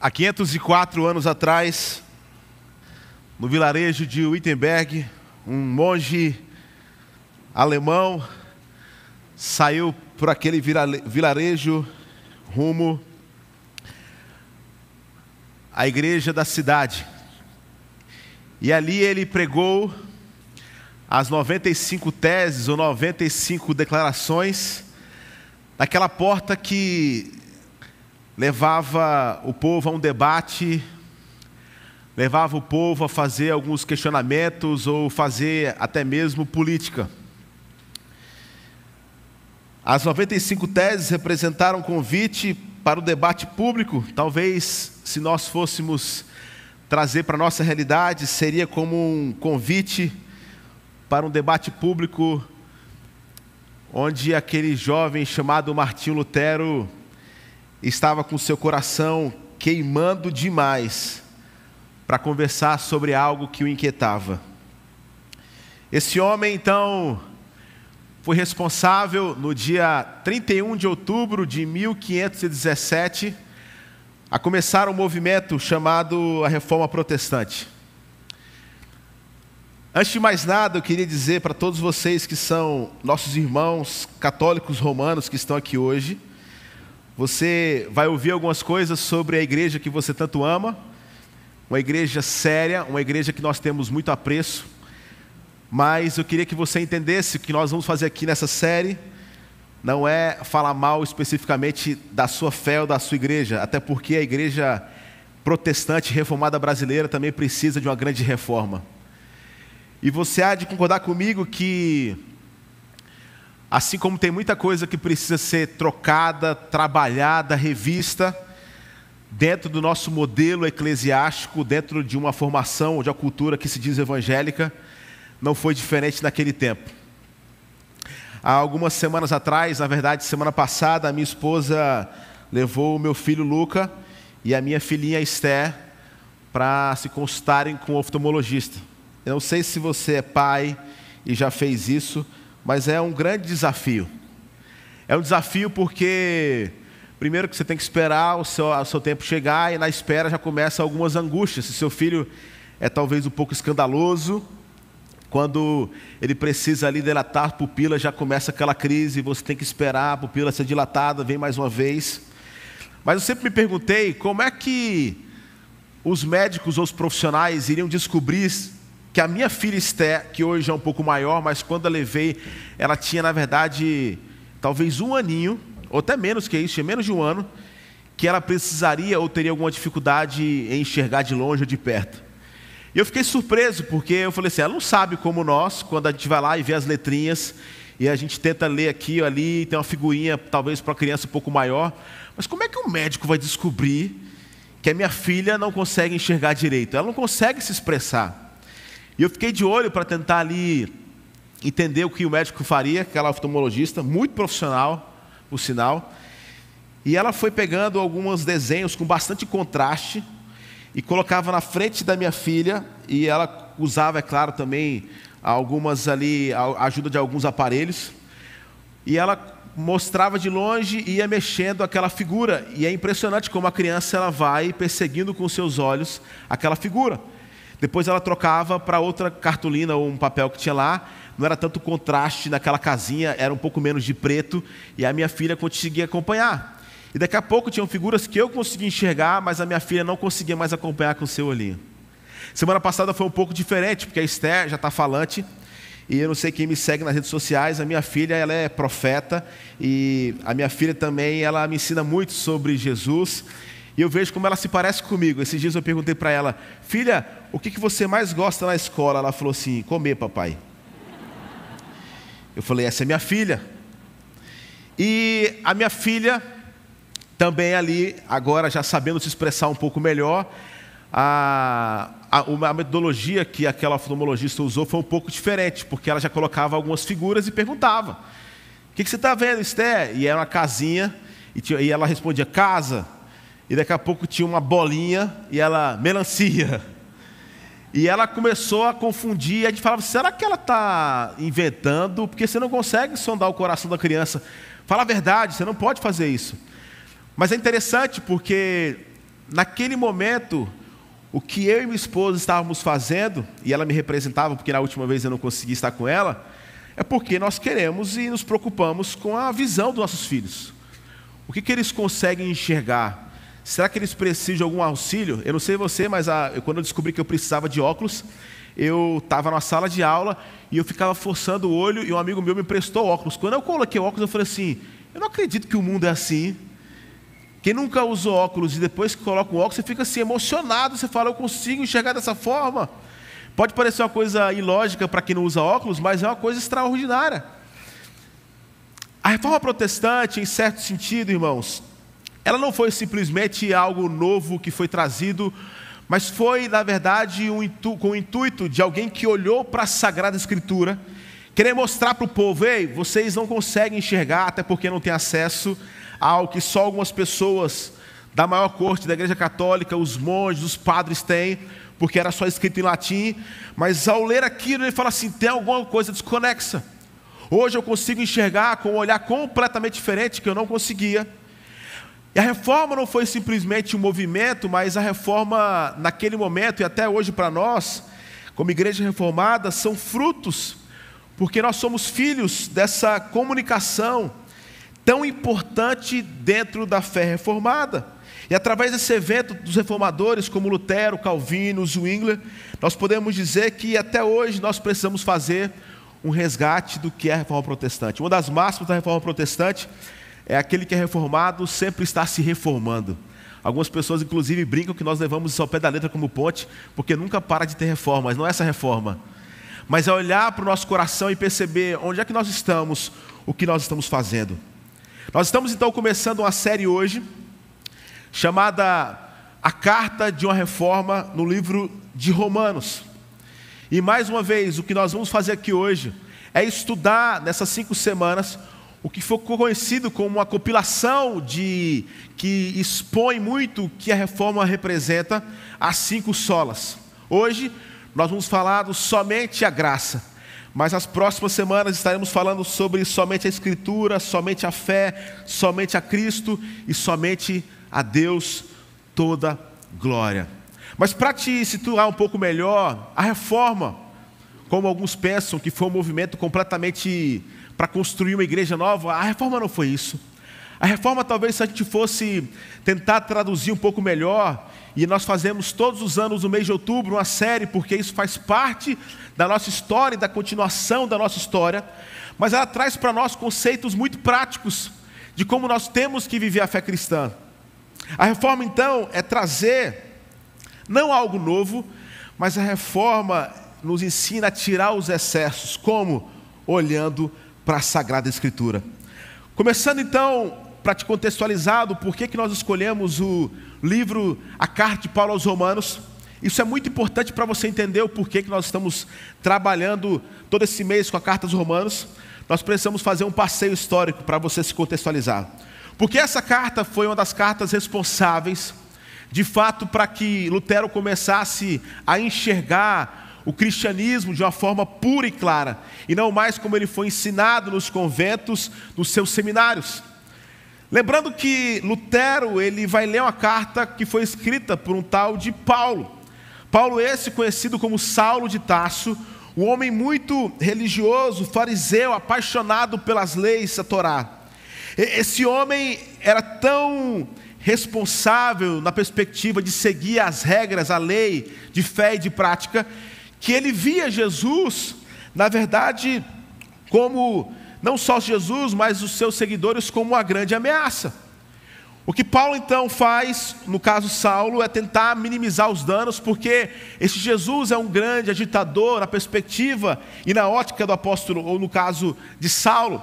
Há 504 anos atrás, no vilarejo de Wittenberg, um monge alemão saiu por aquele vilarejo rumo à igreja da cidade. E ali ele pregou as 95 teses ou 95 declarações daquela porta que levava o povo a um debate, levava o povo a fazer alguns questionamentos ou fazer até mesmo política. As 95 teses representaram um convite para o debate público. Talvez, se nós fôssemos trazer para a nossa realidade, seria como um convite para um debate público, onde aquele jovem chamado Martinho Lutero estava com seu coração queimando demais para conversar sobre algo que o inquietava. Esse homem, então, foi responsável no dia 31 de outubro de 1517 a começar um movimento chamado a Reforma Protestante. Antes de mais nada, eu queria dizer para todos vocês que são nossos irmãos católicos romanos que estão aqui hoje, você vai ouvir algumas coisas sobre a igreja que você tanto ama, uma igreja séria, uma igreja que nós temos muito apreço, mas eu queria que você entendesse que nós vamos fazer aqui nessa série não é falar mal especificamente da sua fé ou da sua igreja, até porque a igreja protestante reformada brasileira também precisa de uma grande reforma. E você há de concordar comigo que Assim como tem muita coisa que precisa ser trocada, trabalhada, revista, dentro do nosso modelo eclesiástico, dentro de uma formação, de uma cultura que se diz evangélica, não foi diferente naquele tempo. Há algumas semanas atrás, na verdade, semana passada, a minha esposa levou o meu filho Luca e a minha filhinha Esther para se consultarem com o oftalmologista. Eu não sei se você é pai e já fez isso, mas é um grande desafio. É um desafio porque, primeiro, que você tem que esperar o seu, o seu tempo chegar e na espera já começam algumas angústias. Se seu filho é talvez um pouco escandaloso, quando ele precisa ali dilatar a pupila, já começa aquela crise, você tem que esperar a pupila ser dilatada, vem mais uma vez. Mas eu sempre me perguntei como é que os médicos ou os profissionais iriam descobrir que a minha filha Esther, que hoje é um pouco maior, mas quando eu levei, ela tinha na verdade talvez um aninho, ou até menos que isso, tinha menos de um ano, que ela precisaria ou teria alguma dificuldade em enxergar de longe ou de perto. E eu fiquei surpreso, porque eu falei assim, ela não sabe como nós, quando a gente vai lá e vê as letrinhas, e a gente tenta ler aqui ou ali, tem uma figurinha talvez para criança um pouco maior, mas como é que o médico vai descobrir que a minha filha não consegue enxergar direito? Ela não consegue se expressar. E eu fiquei de olho para tentar ali entender o que o médico faria, aquela oftalmologista, muito profissional, por sinal. E ela foi pegando alguns desenhos com bastante contraste e colocava na frente da minha filha e ela usava, é claro, também algumas ali, a ajuda de alguns aparelhos. E ela mostrava de longe e ia mexendo aquela figura. E é impressionante como a criança ela vai perseguindo com seus olhos aquela figura. Depois ela trocava para outra cartolina ou um papel que tinha lá. Não era tanto contraste naquela casinha, era um pouco menos de preto. E a minha filha conseguia acompanhar. E daqui a pouco tinham figuras que eu conseguia enxergar, mas a minha filha não conseguia mais acompanhar com o seu olhinho. Semana passada foi um pouco diferente, porque a Esther já está falante. E eu não sei quem me segue nas redes sociais, a minha filha ela é profeta e a minha filha também ela me ensina muito sobre Jesus e eu vejo como ela se parece comigo. Esses dias eu perguntei para ela, filha, o que, que você mais gosta na escola? Ela falou assim: comer, papai. Eu falei, essa é minha filha. E a minha filha, também ali, agora já sabendo se expressar um pouco melhor, a, a, a metodologia que aquela oftalmologista usou foi um pouco diferente, porque ela já colocava algumas figuras e perguntava: O que, que você está vendo, Esther? E era uma casinha, e, tinha, e ela respondia: Casa e daqui a pouco tinha uma bolinha e ela, melancia. E ela começou a confundir, a gente falava, será que ela está inventando? Porque você não consegue sondar o coração da criança. Fala a verdade, você não pode fazer isso. Mas é interessante porque naquele momento, o que eu e minha esposa estávamos fazendo, e ela me representava, porque na última vez eu não consegui estar com ela, é porque nós queremos e nos preocupamos com a visão dos nossos filhos. O que, que eles conseguem enxergar? Será que eles precisam de algum auxílio? Eu não sei você, mas a, quando eu descobri que eu precisava de óculos, eu estava na sala de aula e eu ficava forçando o olho e um amigo meu me prestou óculos. Quando eu coloquei óculos, eu falei assim: eu não acredito que o mundo é assim. Quem nunca usou óculos e depois que coloca o óculos, você fica assim emocionado, você fala, eu consigo enxergar dessa forma. Pode parecer uma coisa ilógica para quem não usa óculos, mas é uma coisa extraordinária. A reforma protestante, em certo sentido, irmãos, ela não foi simplesmente algo novo que foi trazido, mas foi, na verdade, um com o intuito de alguém que olhou para a Sagrada Escritura, querer mostrar para o povo: ei, vocês não conseguem enxergar, até porque não têm acesso ao que só algumas pessoas da maior corte da Igreja Católica, os monges, os padres têm, porque era só escrito em latim, mas ao ler aquilo ele fala assim: tem alguma coisa desconexa. Hoje eu consigo enxergar com um olhar completamente diferente que eu não conseguia. E a reforma não foi simplesmente um movimento, mas a reforma naquele momento e até hoje para nós, como igreja reformada, são frutos, porque nós somos filhos dessa comunicação tão importante dentro da fé reformada. E através desse evento dos reformadores, como Lutero, Calvino, Zwingli, nós podemos dizer que até hoje nós precisamos fazer um resgate do que é a reforma protestante. Uma das máximas da reforma protestante é aquele que é reformado sempre está se reformando. Algumas pessoas, inclusive, brincam que nós levamos isso ao pé da letra como ponte, porque nunca para de ter reforma, mas não é essa reforma. Mas é olhar para o nosso coração e perceber onde é que nós estamos, o que nós estamos fazendo. Nós estamos então começando uma série hoje chamada A Carta de uma Reforma no livro de Romanos. E mais uma vez, o que nós vamos fazer aqui hoje é estudar nessas cinco semanas o que foi conhecido como uma compilação de que expõe muito o que a reforma representa, as cinco solas. Hoje nós vamos falar do somente a graça. Mas nas próximas semanas estaremos falando sobre somente a Escritura, somente a fé, somente a Cristo e somente a Deus toda glória. Mas para te situar um pouco melhor, a reforma, como alguns pensam que foi um movimento completamente para construir uma igreja nova, a reforma não foi isso. A reforma, talvez, se a gente fosse tentar traduzir um pouco melhor, e nós fazemos todos os anos, no mês de outubro, uma série, porque isso faz parte da nossa história e da continuação da nossa história, mas ela traz para nós conceitos muito práticos de como nós temos que viver a fé cristã. A reforma, então, é trazer não algo novo, mas a reforma nos ensina a tirar os excessos, como? Olhando para a Sagrada Escritura. Começando então para te contextualizar do porquê que nós escolhemos o livro A Carta de Paulo aos Romanos. Isso é muito importante para você entender o porquê que nós estamos trabalhando todo esse mês com a Carta aos Romanos. Nós precisamos fazer um passeio histórico para você se contextualizar. Porque essa carta foi uma das cartas responsáveis, de fato, para que Lutero começasse a enxergar o cristianismo de uma forma pura e clara, e não mais como ele foi ensinado nos conventos, nos seus seminários. Lembrando que Lutero ele vai ler uma carta que foi escrita por um tal de Paulo. Paulo esse conhecido como Saulo de Tarso, um homem muito religioso, fariseu, apaixonado pelas leis da Torá. Esse homem era tão responsável na perspectiva de seguir as regras, a lei de fé e de prática, que ele via Jesus, na verdade, como não só Jesus, mas os seus seguidores como uma grande ameaça. O que Paulo então faz, no caso Saulo, é tentar minimizar os danos, porque esse Jesus é um grande agitador na perspectiva e na ótica do apóstolo, ou no caso de Saulo.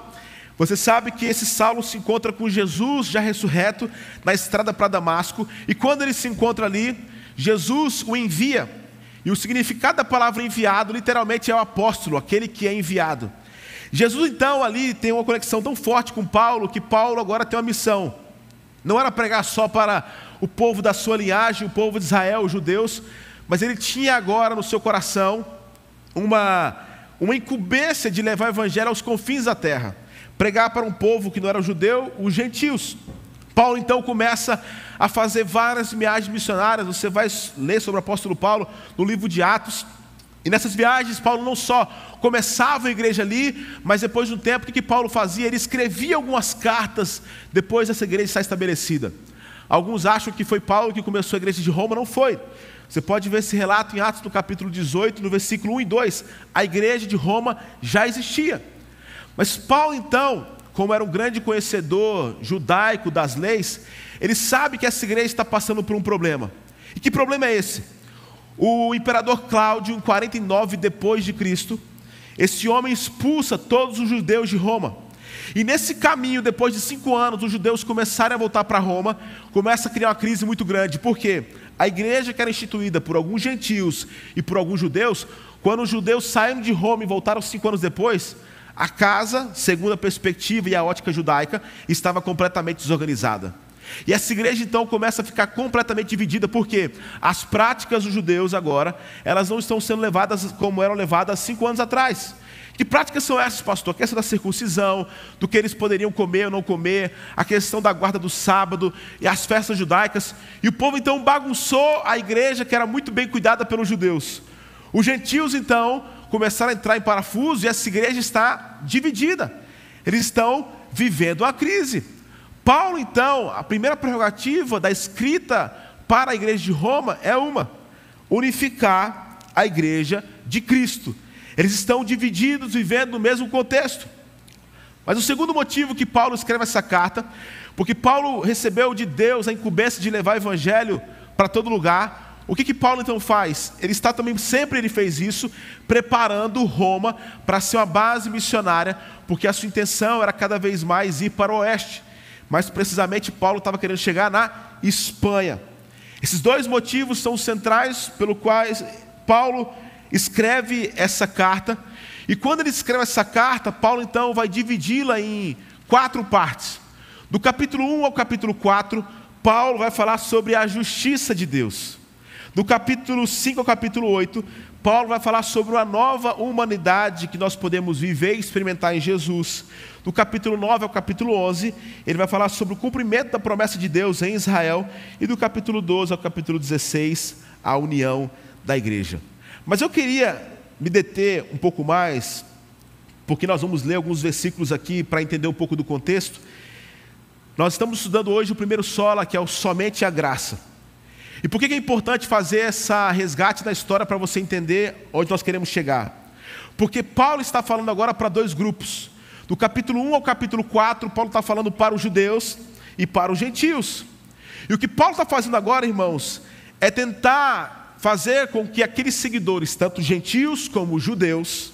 Você sabe que esse Saulo se encontra com Jesus já ressurreto na estrada para Damasco, e quando ele se encontra ali, Jesus o envia. E o significado da palavra enviado literalmente é o apóstolo, aquele que é enviado. Jesus então ali tem uma conexão tão forte com Paulo que Paulo agora tem uma missão. Não era pregar só para o povo da sua linhagem, o povo de Israel, os judeus, mas ele tinha agora no seu coração uma, uma incumbência de levar o evangelho aos confins da terra. Pregar para um povo que não era judeu, os gentios. Paulo então começa a fazer várias viagens missionárias. Você vai ler sobre o apóstolo Paulo no livro de Atos. E nessas viagens, Paulo não só começava a igreja ali, mas depois de um tempo, o que Paulo fazia? Ele escrevia algumas cartas depois dessa igreja estar estabelecida. Alguns acham que foi Paulo que começou a igreja de Roma, não foi. Você pode ver esse relato em Atos no capítulo 18, no versículo 1 e 2. A igreja de Roma já existia. Mas Paulo, então, como era um grande conhecedor judaico das leis, ele sabe que essa igreja está passando por um problema. E que problema é esse? O imperador Cláudio, em 49 depois de Cristo, esse homem expulsa todos os judeus de Roma. E nesse caminho, depois de cinco anos, os judeus começarem a voltar para Roma, começa a criar uma crise muito grande. Por quê? A igreja que era instituída por alguns gentios e por alguns judeus, quando os judeus saíram de Roma e voltaram cinco anos depois, a casa, segundo a perspectiva e a ótica judaica, estava completamente desorganizada. E essa igreja então começa a ficar completamente dividida, porque as práticas dos judeus agora, elas não estão sendo levadas como eram levadas cinco anos atrás. Que práticas são essas, pastor? A questão da circuncisão, do que eles poderiam comer ou não comer, a questão da guarda do sábado e as festas judaicas. E o povo então bagunçou a igreja que era muito bem cuidada pelos judeus. Os gentios então começaram a entrar em parafuso e essa igreja está dividida. Eles estão vivendo a crise. Paulo, então, a primeira prerrogativa da escrita para a igreja de Roma é uma: unificar a igreja de Cristo. Eles estão divididos, vivendo no mesmo contexto. Mas o segundo motivo que Paulo escreve essa carta, porque Paulo recebeu de Deus a incumbência de levar o evangelho para todo lugar. O que que Paulo então faz? Ele está também sempre ele fez isso, preparando Roma para ser uma base missionária, porque a sua intenção era cada vez mais ir para o oeste. Mas precisamente Paulo estava querendo chegar na Espanha. Esses dois motivos são centrais pelo quais Paulo escreve essa carta. E quando ele escreve essa carta, Paulo então vai dividi-la em quatro partes. Do capítulo 1 ao capítulo 4, Paulo vai falar sobre a justiça de Deus. Do capítulo 5 ao capítulo 8, Paulo vai falar sobre uma nova humanidade que nós podemos viver e experimentar em Jesus. Do capítulo 9 ao capítulo 11, ele vai falar sobre o cumprimento da promessa de Deus em Israel. E do capítulo 12 ao capítulo 16, a união da igreja. Mas eu queria me deter um pouco mais, porque nós vamos ler alguns versículos aqui para entender um pouco do contexto. Nós estamos estudando hoje o primeiro sola, que é o somente a graça. E por que é importante fazer essa resgate da história para você entender onde nós queremos chegar? Porque Paulo está falando agora para dois grupos. Do capítulo 1 ao capítulo 4, Paulo está falando para os judeus e para os gentios. E o que Paulo está fazendo agora, irmãos, é tentar fazer com que aqueles seguidores, tanto gentios como judeus,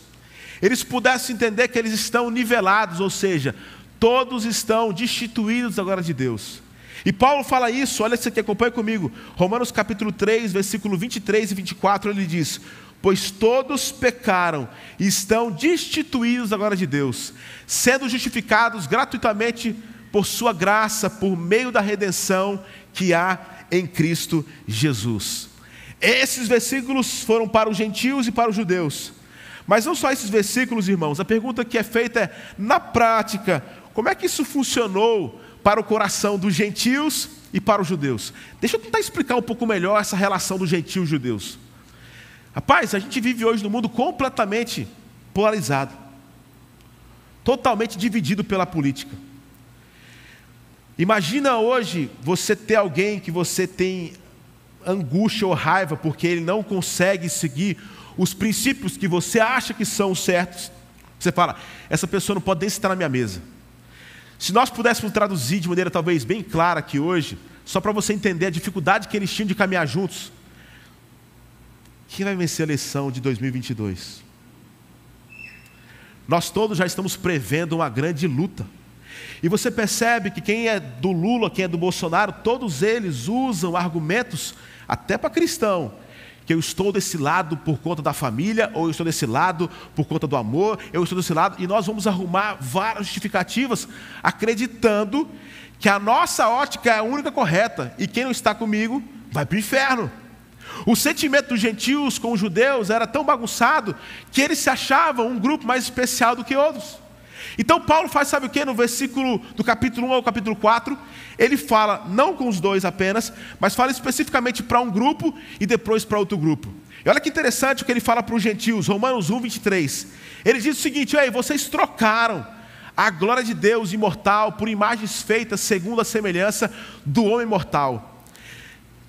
eles pudessem entender que eles estão nivelados, ou seja, todos estão destituídos agora de Deus. E Paulo fala isso, olha isso aqui, acompanha comigo. Romanos capítulo 3, versículo 23 e 24, ele diz: Pois todos pecaram e estão destituídos agora de Deus, sendo justificados gratuitamente por Sua graça, por meio da redenção que há em Cristo Jesus. Esses versículos foram para os gentios e para os judeus. Mas não só esses versículos, irmãos, a pergunta que é feita é: na prática, como é que isso funcionou para o coração dos gentios e para os judeus. Deixa eu tentar explicar um pouco melhor essa relação dos gentios e judeus. Rapaz, a gente vive hoje num mundo completamente polarizado, totalmente dividido pela política. Imagina hoje você ter alguém que você tem angústia ou raiva porque ele não consegue seguir os princípios que você acha que são certos. Você fala, essa pessoa não pode nem estar na minha mesa. Se nós pudéssemos traduzir de maneira talvez bem clara aqui hoje, só para você entender a dificuldade que eles tinham de caminhar juntos. Quem vai vencer a eleição de 2022? Nós todos já estamos prevendo uma grande luta. E você percebe que quem é do Lula, quem é do Bolsonaro, todos eles usam argumentos, até para cristão, que eu estou desse lado por conta da família, ou eu estou desse lado por conta do amor, eu estou desse lado, e nós vamos arrumar várias justificativas, acreditando que a nossa ótica é a única correta, e quem não está comigo vai para o inferno. O sentimento dos gentios com os judeus era tão bagunçado que eles se achavam um grupo mais especial do que outros. Então Paulo faz, sabe o que? No versículo do capítulo 1 ao capítulo 4, ele fala não com os dois apenas, mas fala especificamente para um grupo e depois para outro grupo. E olha que interessante o que ele fala para os gentios, Romanos 1, 23. Ele diz o seguinte: Ei, vocês trocaram a glória de Deus imortal por imagens feitas segundo a semelhança do homem mortal.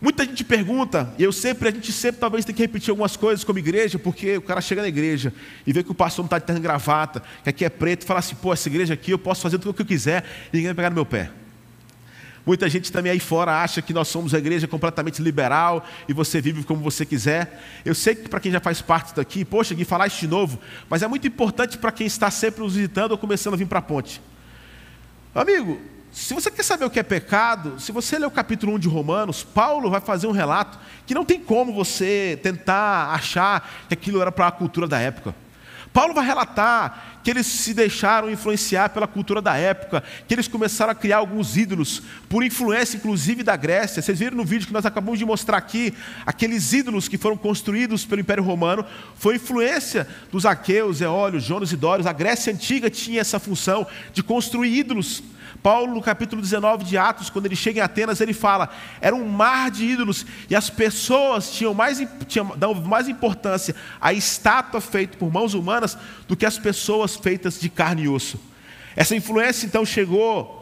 Muita gente pergunta, e eu sempre, a gente sempre talvez tem que repetir algumas coisas como igreja, porque o cara chega na igreja e vê que o pastor não está de terno gravata, que aqui é preto, e fala assim, pô, essa igreja aqui eu posso fazer tudo o que eu quiser e ninguém vai pegar no meu pé. Muita gente também aí fora acha que nós somos a igreja completamente liberal e você vive como você quiser. Eu sei que para quem já faz parte daqui, poxa, Gui, falar isso de novo, mas é muito importante para quem está sempre nos visitando ou começando a vir para a ponte. Amigo, se você quer saber o que é pecado, se você ler o capítulo 1 de Romanos, Paulo vai fazer um relato que não tem como você tentar achar que aquilo era para a cultura da época. Paulo vai relatar que eles se deixaram influenciar pela cultura da época, que eles começaram a criar alguns ídolos, por influência inclusive da Grécia. Vocês viram no vídeo que nós acabamos de mostrar aqui, aqueles ídolos que foram construídos pelo Império Romano, foi influência dos aqueus, eólios, jonos e dórios. A Grécia antiga tinha essa função de construir ídolos. Paulo, no capítulo 19 de Atos, quando ele chega em Atenas, ele fala: era um mar de ídolos, e as pessoas tinham mais, tinham, mais importância à estátua feita por mãos humanas do que às pessoas feitas de carne e osso. Essa influência então chegou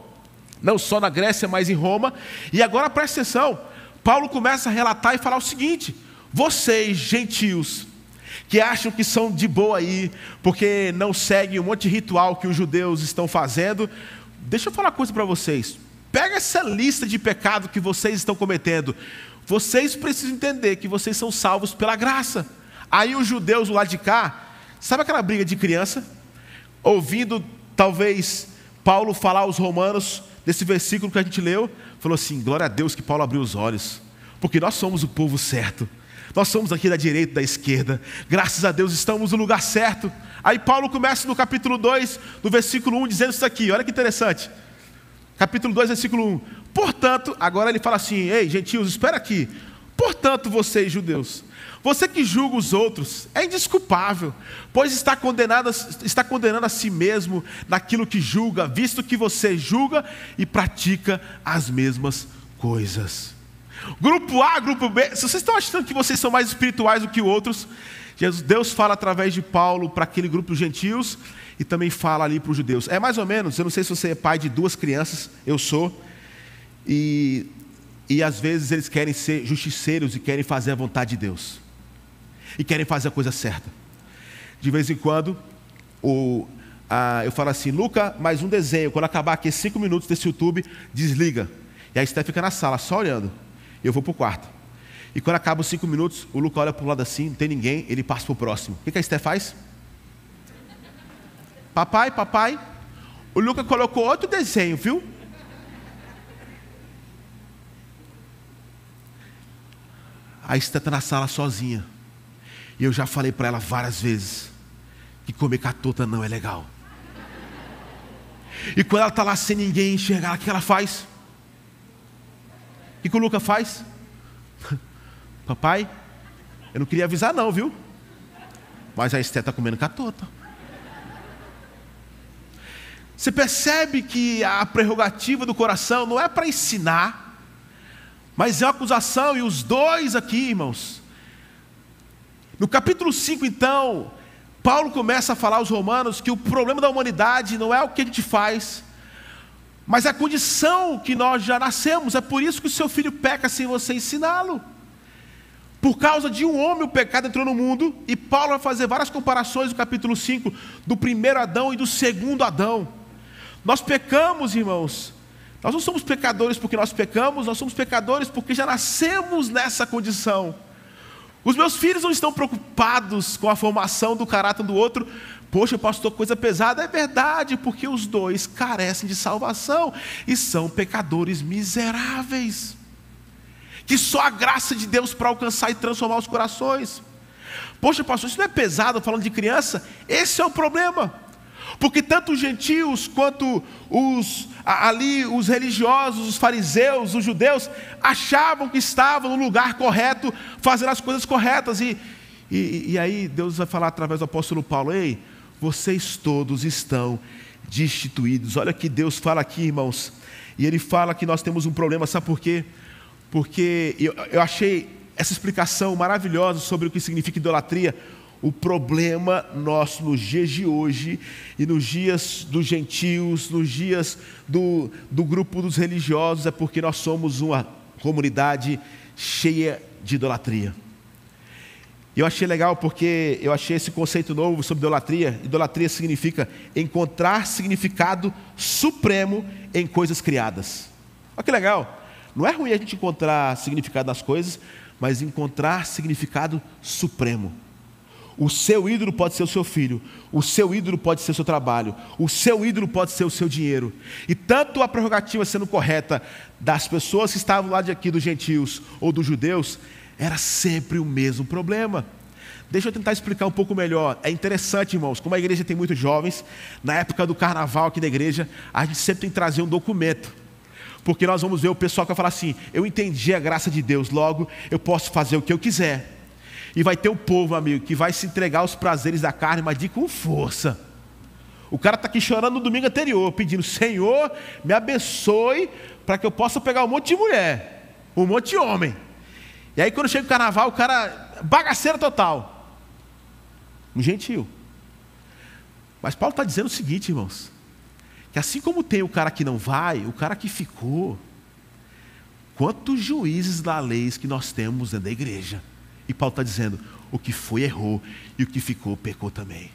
não só na Grécia, mas em Roma, e agora presta atenção: Paulo começa a relatar e falar o seguinte: vocês, gentios, que acham que são de boa aí, porque não seguem um monte de ritual que os judeus estão fazendo, Deixa eu falar uma coisa para vocês. Pega essa lista de pecado que vocês estão cometendo. Vocês precisam entender que vocês são salvos pela graça. Aí os judeus lado de cá, sabe aquela briga de criança? Ouvindo talvez Paulo falar aos romanos desse versículo que a gente leu, falou assim: glória a Deus que Paulo abriu os olhos, porque nós somos o povo certo. Nós somos aqui da direita da esquerda. Graças a Deus estamos no lugar certo. Aí Paulo começa no capítulo 2, no versículo 1, dizendo isso aqui. Olha que interessante. Capítulo 2, versículo 1. Portanto, agora ele fala assim: Ei, gentios, espera aqui. Portanto, vocês, judeus, você que julga os outros é indesculpável, pois está condenado, está condenando a si mesmo naquilo que julga, visto que você julga e pratica as mesmas coisas. Grupo A, grupo B, se vocês estão achando que vocês são mais espirituais do que outros, Jesus, Deus fala através de Paulo para aquele grupo de gentios e também fala ali para os judeus. É mais ou menos, eu não sei se você é pai de duas crianças, eu sou, e, e às vezes eles querem ser justiceiros e querem fazer a vontade de Deus, e querem fazer a coisa certa. De vez em quando, o, a, eu falo assim, Luca, mais um desenho, quando acabar aqui cinco minutos desse YouTube, desliga. E aí você fica na sala só olhando. Eu vou para o quarto. E quando acaba os cinco minutos, o Luca olha para o lado assim, não tem ninguém, ele passa para o próximo. O que, que a Esté faz? Papai, papai, o Luca colocou outro desenho, viu? A Esté está na sala sozinha. E eu já falei para ela várias vezes que comer catota não é legal. E quando ela está lá sem ninguém enxergar, o que ela faz? O que, que o Luca faz? Papai, eu não queria avisar não, viu? Mas a Esté está comendo catota. Você percebe que a prerrogativa do coração não é para ensinar, mas é uma acusação, e os dois aqui, irmãos. No capítulo 5, então, Paulo começa a falar aos romanos que o problema da humanidade não é o que a gente faz, mas é a condição que nós já nascemos, é por isso que o seu filho peca sem você ensiná-lo. Por causa de um homem o pecado entrou no mundo, e Paulo vai fazer várias comparações no capítulo 5 do primeiro Adão e do segundo Adão. Nós pecamos, irmãos. Nós não somos pecadores porque nós pecamos, nós somos pecadores porque já nascemos nessa condição. Os meus filhos não estão preocupados com a formação do caráter do outro, Poxa, pastor, coisa pesada. É verdade, porque os dois carecem de salvação e são pecadores miseráveis. Que só a graça de Deus para alcançar e transformar os corações. Poxa, pastor, isso não é pesado falando de criança? Esse é o problema. Porque tanto os gentios quanto os ali os religiosos, os fariseus, os judeus achavam que estavam no lugar correto, fazendo as coisas corretas e, e, e aí Deus vai falar através do apóstolo Paulo: "Ei, vocês todos estão destituídos. Olha que Deus fala aqui, irmãos. E Ele fala que nós temos um problema, sabe por quê? Porque eu, eu achei essa explicação maravilhosa sobre o que significa idolatria. O problema nosso nos dias de hoje e nos dias dos gentios, nos dias do, do grupo dos religiosos, é porque nós somos uma comunidade cheia de idolatria. Eu achei legal porque eu achei esse conceito novo sobre idolatria. Idolatria significa encontrar significado supremo em coisas criadas. Olha que legal. Não é ruim a gente encontrar significado nas coisas, mas encontrar significado supremo. O seu ídolo pode ser o seu filho, o seu ídolo pode ser o seu trabalho, o seu ídolo pode ser o seu dinheiro. E tanto a prerrogativa sendo correta das pessoas que estavam lá de aqui, dos gentios ou dos judeus, era sempre o mesmo problema. Deixa eu tentar explicar um pouco melhor. É interessante, irmãos, como a igreja tem muitos jovens, na época do carnaval aqui da igreja, a gente sempre tem que trazer um documento. Porque nós vamos ver o pessoal que vai falar assim: eu entendi a graça de Deus, logo eu posso fazer o que eu quiser. E vai ter um povo, amigo, que vai se entregar aos prazeres da carne, mas de com força. O cara está aqui chorando no domingo anterior, pedindo: Senhor, me abençoe para que eu possa pegar um monte de mulher, um monte de homem. E aí, quando chega o carnaval, o cara, bagaceira total. Um gentil. Mas Paulo está dizendo o seguinte, irmãos: que assim como tem o cara que não vai, o cara que ficou, quantos juízes da lei que nós temos dentro da igreja? E Paulo está dizendo: o que foi errou e o que ficou pecou também.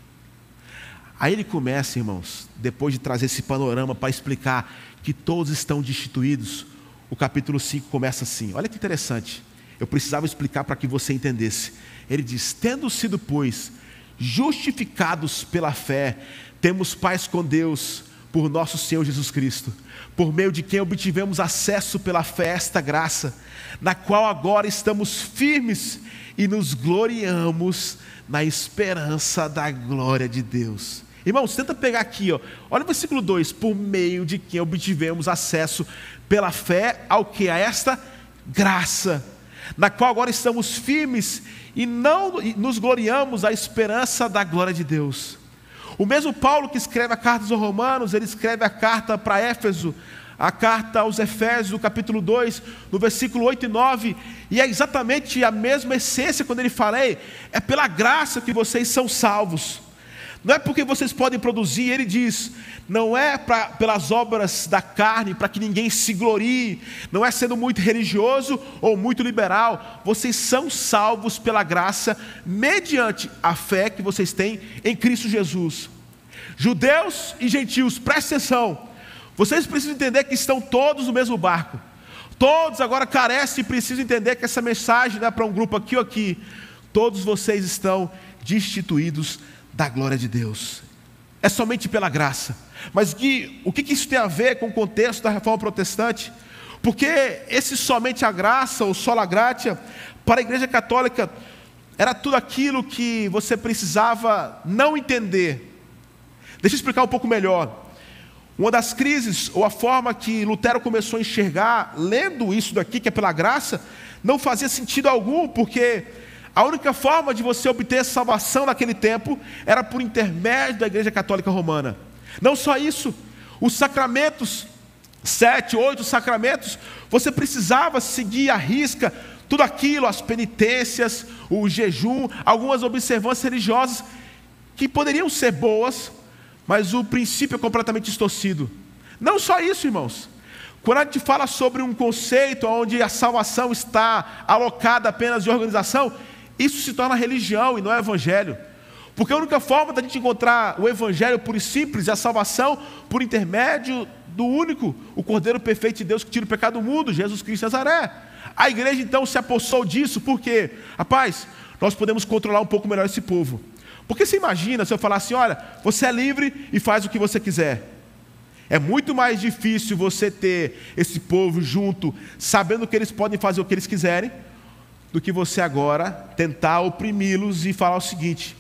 Aí ele começa, irmãos, depois de trazer esse panorama para explicar que todos estão destituídos, o capítulo 5 começa assim: olha que interessante. Eu precisava explicar para que você entendesse. Ele diz: Tendo sido, pois, justificados pela fé, temos paz com Deus por nosso Senhor Jesus Cristo, por meio de quem obtivemos acesso pela fé a esta graça, na qual agora estamos firmes e nos gloriamos na esperança da glória de Deus. Irmãos, tenta pegar aqui, ó. olha o versículo 2: por meio de quem obtivemos acesso pela fé ao que? A esta graça, na qual agora estamos firmes e não nos gloriamos à esperança da glória de Deus. O mesmo Paulo que escreve a carta aos Romanos, ele escreve a carta para Éfeso, a carta aos Efésios, no capítulo 2, no versículo 8 e 9, e é exatamente a mesma essência quando ele fala: é pela graça que vocês são salvos. Não é porque vocês podem produzir, ele diz, não é pra, pelas obras da carne, para que ninguém se glorie, não é sendo muito religioso ou muito liberal, vocês são salvos pela graça, mediante a fé que vocês têm em Cristo Jesus. Judeus e gentios, presta atenção, vocês precisam entender que estão todos no mesmo barco. Todos agora carecem e precisam entender que essa mensagem não é para um grupo aqui ou aqui. Todos vocês estão destituídos da glória de Deus. É somente pela graça. Mas que, o que isso tem a ver com o contexto da reforma protestante? Porque esse somente a graça, ou sola gratia, para a igreja católica, era tudo aquilo que você precisava não entender. Deixa eu explicar um pouco melhor. Uma das crises, ou a forma que Lutero começou a enxergar, lendo isso daqui, que é pela graça, não fazia sentido algum, porque a única forma de você obter salvação naquele tempo era por intermédio da Igreja Católica Romana. Não só isso, os sacramentos, sete, oito sacramentos, você precisava seguir a risca tudo aquilo, as penitências, o jejum, algumas observâncias religiosas que poderiam ser boas, mas o princípio é completamente distorcido. Não só isso, irmãos. Quando a gente fala sobre um conceito onde a salvação está alocada apenas de organização, isso se torna religião e não é evangelho. Porque a única forma da gente encontrar o evangelho puro e simples é a salvação por intermédio do único, o Cordeiro perfeito de Deus que tira o pecado do mundo, Jesus Cristo Nazaré. A igreja então se apossou disso, porque, rapaz, nós podemos controlar um pouco melhor esse povo. Porque você imagina se eu falar assim: olha, você é livre e faz o que você quiser. É muito mais difícil você ter esse povo junto, sabendo que eles podem fazer o que eles quiserem, do que você agora tentar oprimi-los e falar o seguinte: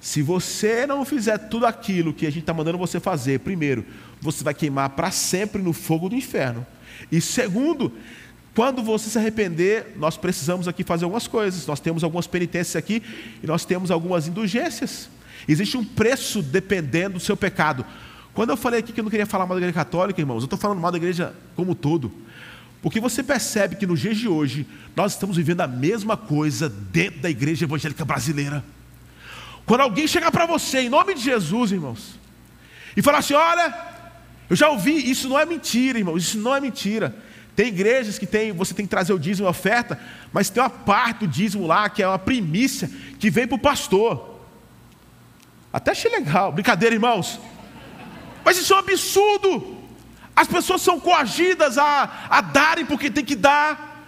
se você não fizer tudo aquilo que a gente está mandando você fazer, primeiro, você vai queimar para sempre no fogo do inferno. E segundo, quando você se arrepender, nós precisamos aqui fazer algumas coisas. Nós temos algumas penitências aqui e nós temos algumas indulgências. Existe um preço dependendo do seu pecado. Quando eu falei aqui que eu não queria falar mal da igreja católica, irmãos, eu estou falando mal da igreja como um todo. Porque você percebe que nos dias de hoje, nós estamos vivendo a mesma coisa dentro da igreja evangélica brasileira. Quando alguém chegar para você, em nome de Jesus, irmãos, e falar assim: olha, eu já ouvi, isso não é mentira, irmãos, isso não é mentira. Tem igrejas que tem, você tem que trazer o dízimo e oferta, mas tem uma parte do dízimo lá, que é uma primícia, que vem para o pastor. Até achei legal, brincadeira, irmãos. Mas isso é um absurdo. As pessoas são coagidas a, a darem porque tem que dar.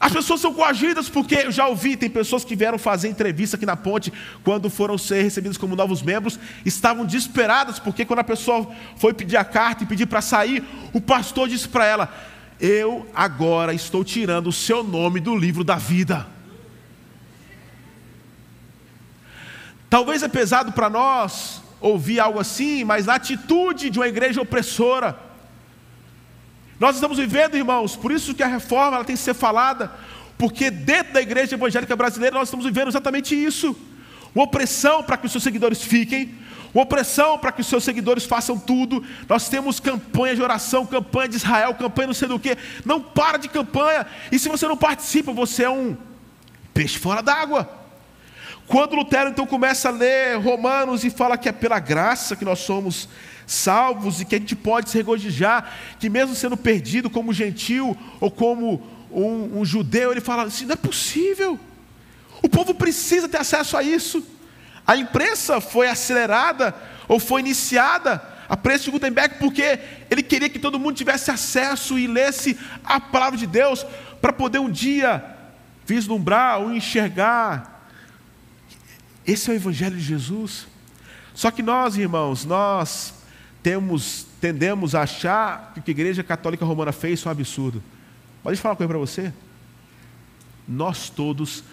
As pessoas são coagidas porque eu já ouvi, tem pessoas que vieram fazer entrevista aqui na ponte quando foram ser recebidas como novos membros, estavam desesperadas porque quando a pessoa foi pedir a carta e pedir para sair, o pastor disse para ela: "Eu agora estou tirando o seu nome do livro da vida". Talvez é pesado para nós ouvir algo assim, mas na atitude de uma igreja opressora, nós estamos vivendo, irmãos, por isso que a reforma ela tem que ser falada, porque dentro da igreja evangélica brasileira nós estamos vivendo exatamente isso. Uma opressão para que os seus seguidores fiquem, opressão para que os seus seguidores façam tudo. Nós temos campanha de oração, campanha de Israel, campanha não sei do que. Não para de campanha. E se você não participa, você é um peixe fora d'água. Quando Lutero então começa a ler Romanos e fala que é pela graça que nós somos salvos e que a gente pode se regozijar, que mesmo sendo perdido como gentil ou como um, um judeu, ele fala assim: não é possível, o povo precisa ter acesso a isso. A imprensa foi acelerada ou foi iniciada a preço de Gutenberg porque ele queria que todo mundo tivesse acesso e lesse a palavra de Deus para poder um dia vislumbrar ou enxergar. Esse é o Evangelho de Jesus. Só que nós, irmãos, nós temos, tendemos a achar que o que a Igreja Católica Romana fez foi um absurdo. Pode falar uma coisa para você? Nós todos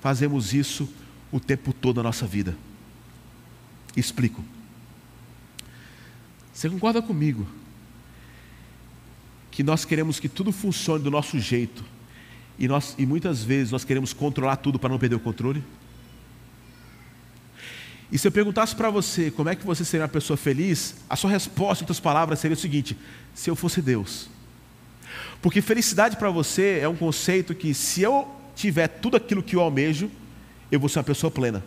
fazemos isso o tempo todo da nossa vida. Explico. Você concorda comigo que nós queremos que tudo funcione do nosso jeito e, nós, e muitas vezes nós queremos controlar tudo para não perder o controle? E se eu perguntasse para você como é que você seria uma pessoa feliz, a sua resposta, em outras palavras, seria o seguinte: se eu fosse Deus. Porque felicidade para você é um conceito que, se eu tiver tudo aquilo que eu almejo, eu vou ser uma pessoa plena.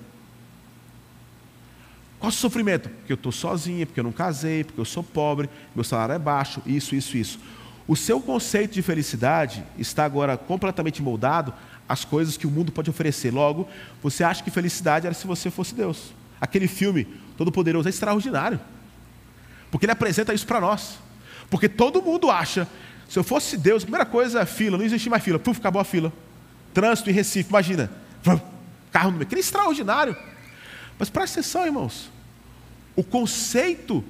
Qual o sofrimento? Porque eu estou sozinha, porque eu não casei, porque eu sou pobre, meu salário é baixo, isso, isso, isso. O seu conceito de felicidade está agora completamente moldado às coisas que o mundo pode oferecer. Logo, você acha que felicidade era se você fosse Deus. Aquele filme Todo-Poderoso é extraordinário. Porque ele apresenta isso para nós. Porque todo mundo acha, se eu fosse Deus, a primeira coisa é fila, não existe mais fila. Puf, acabou a fila. Trânsito em Recife, imagina. Carro no meio. Aquele é extraordinário. Mas presta atenção, irmãos. O conceito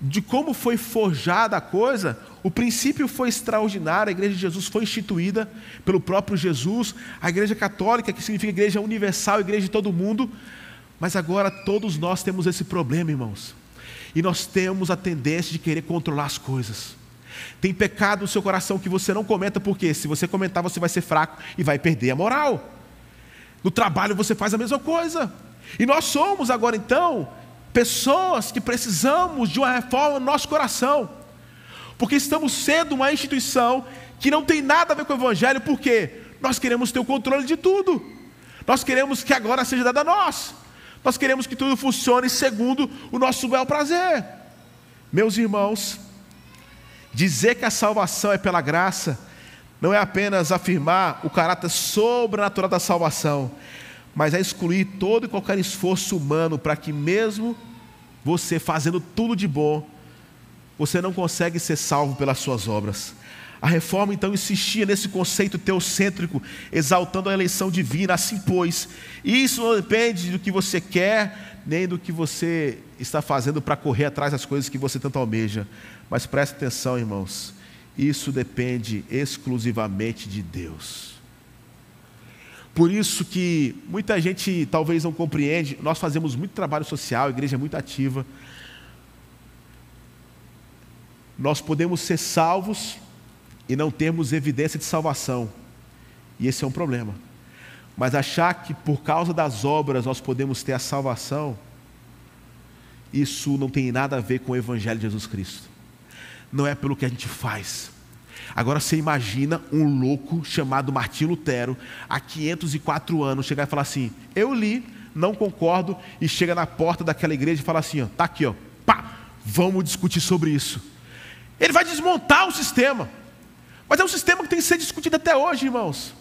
de como foi forjada a coisa, o princípio foi extraordinário, a igreja de Jesus foi instituída pelo próprio Jesus, a igreja católica, que significa igreja universal, igreja de todo mundo, mas agora todos nós temos esse problema, irmãos. E nós temos a tendência de querer controlar as coisas. Tem pecado no seu coração que você não comenta, porque se você comentar, você vai ser fraco e vai perder a moral. No trabalho você faz a mesma coisa. E nós somos agora então pessoas que precisamos de uma reforma no nosso coração. Porque estamos sendo uma instituição que não tem nada a ver com o Evangelho, porque nós queremos ter o controle de tudo. Nós queremos que agora seja dado a nós. Nós queremos que tudo funcione segundo o nosso bel prazer. Meus irmãos, dizer que a salvação é pela graça não é apenas afirmar o caráter sobrenatural da salvação, mas é excluir todo e qualquer esforço humano para que, mesmo você fazendo tudo de bom, você não consegue ser salvo pelas suas obras. A reforma então insistia nesse conceito teocêntrico, exaltando a eleição divina, assim pois. Isso não depende do que você quer, nem do que você está fazendo para correr atrás das coisas que você tanto almeja. Mas preste atenção, irmãos, isso depende exclusivamente de Deus. Por isso que muita gente talvez não compreende, nós fazemos muito trabalho social, a igreja é muito ativa. Nós podemos ser salvos e não termos evidência de salvação. E esse é um problema. Mas achar que por causa das obras nós podemos ter a salvação, isso não tem nada a ver com o Evangelho de Jesus Cristo. Não é pelo que a gente faz. Agora você imagina um louco chamado Martinho Lutero, há 504 anos, chegar e falar assim: Eu li, não concordo, e chega na porta daquela igreja e fala assim: ó, Tá aqui, ó, pá, vamos discutir sobre isso. Ele vai desmontar o sistema, mas é um sistema que tem que ser discutido até hoje, irmãos.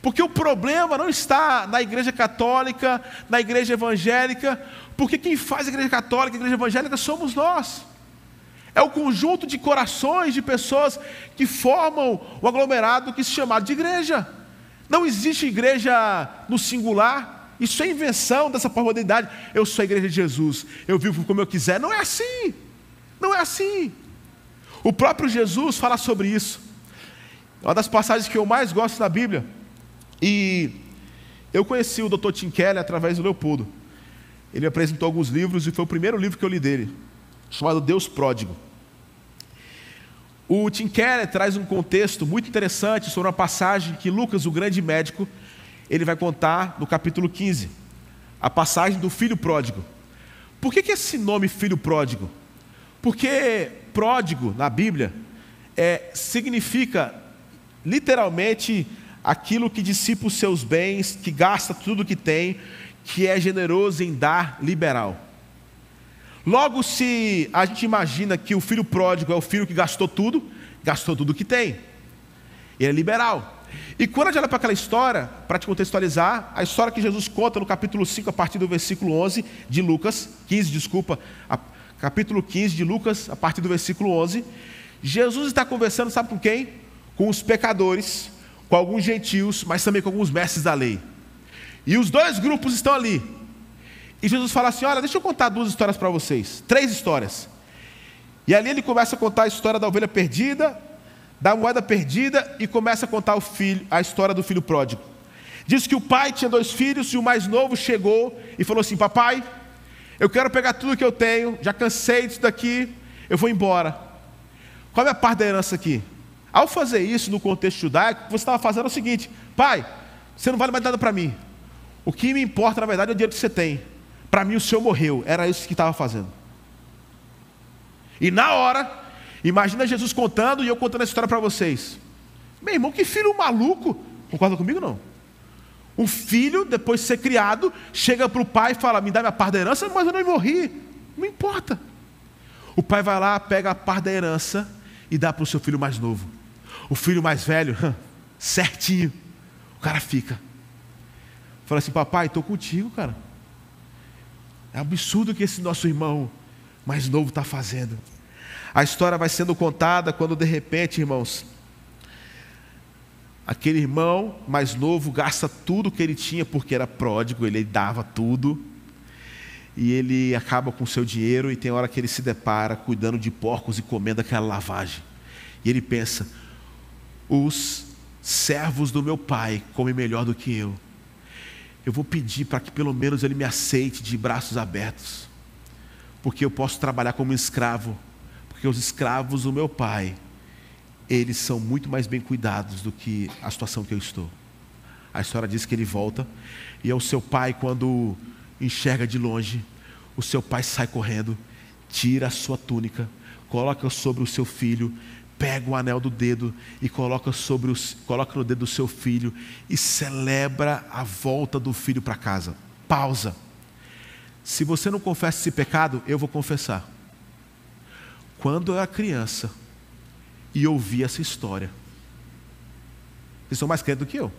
Porque o problema não está na igreja católica, na igreja evangélica, porque quem faz a igreja católica, a igreja evangélica somos nós. É o conjunto de corações de pessoas que formam o aglomerado que se chama de igreja. Não existe igreja no singular. Isso é invenção dessa modernidade. Eu sou a igreja de Jesus, eu vivo como eu quiser. Não é assim. Não é assim. O próprio Jesus fala sobre isso. Uma das passagens que eu mais gosto na Bíblia e eu conheci o Dr. Tim Keller através do Leopoldo. Ele apresentou alguns livros e foi o primeiro livro que eu li dele, chamado Deus Pródigo. O Tim Keller traz um contexto muito interessante sobre uma passagem que Lucas, o grande médico, ele vai contar no capítulo 15, a passagem do filho pródigo. Por que, que esse nome filho pródigo? Porque pródigo na Bíblia é, significa literalmente aquilo que dissipa os seus bens, que gasta tudo que tem, que é generoso em dar, liberal. Logo, se a gente imagina que o filho pródigo é o filho que gastou tudo, gastou tudo que tem. Ele é liberal. E quando a gente olha para aquela história, para te contextualizar, a história que Jesus conta no capítulo 5, a partir do versículo 11 de Lucas, 15, desculpa, a, capítulo 15 de Lucas, a partir do versículo 11, Jesus está conversando, sabe com quem? Com os pecadores, com alguns gentios, mas também com alguns mestres da lei. E os dois grupos estão ali. E Jesus fala assim: Olha, deixa eu contar duas histórias para vocês. Três histórias. E ali ele começa a contar a história da ovelha perdida, da moeda perdida e começa a contar filho, a história do filho pródigo. Diz que o pai tinha dois filhos e o mais novo chegou e falou assim: Papai, eu quero pegar tudo que eu tenho, já cansei disso daqui, eu vou embora. Qual é a parte da herança aqui? Ao fazer isso no contexto judaico, você estava fazendo é o seguinte: pai, você não vale mais nada para mim. O que me importa, na verdade, é o dinheiro que você tem. Para mim, o senhor morreu. Era isso que estava fazendo. E na hora, imagina Jesus contando e eu contando essa história para vocês. Meu irmão, que filho maluco. Concorda comigo não? Um filho, depois de ser criado, chega para o pai e fala: Me dá minha parte da herança, mas eu não morri. Não importa. O pai vai lá, pega a parte da herança e dá para o seu filho mais novo. O filho mais velho, certinho, o cara fica. Fala assim: Papai, estou contigo, cara. É absurdo o que esse nosso irmão mais novo está fazendo. A história vai sendo contada quando de repente, irmãos, aquele irmão mais novo gasta tudo que ele tinha porque era pródigo, ele dava tudo. E ele acaba com o seu dinheiro e tem hora que ele se depara cuidando de porcos e comendo aquela lavagem. E ele pensa: os servos do meu pai comem melhor do que eu eu vou pedir para que pelo menos ele me aceite de braços abertos, porque eu posso trabalhar como escravo, porque os escravos do meu pai, eles são muito mais bem cuidados do que a situação que eu estou. A história diz que ele volta, e é o seu pai, quando enxerga de longe, o seu pai sai correndo, tira a sua túnica, coloca sobre o seu filho, pega o anel do dedo e coloca, sobre os, coloca no dedo do seu filho e celebra a volta do filho para casa. Pausa. Se você não confessa esse pecado, eu vou confessar. Quando eu era criança e ouvi essa história, vocês são mais crentes do que eu.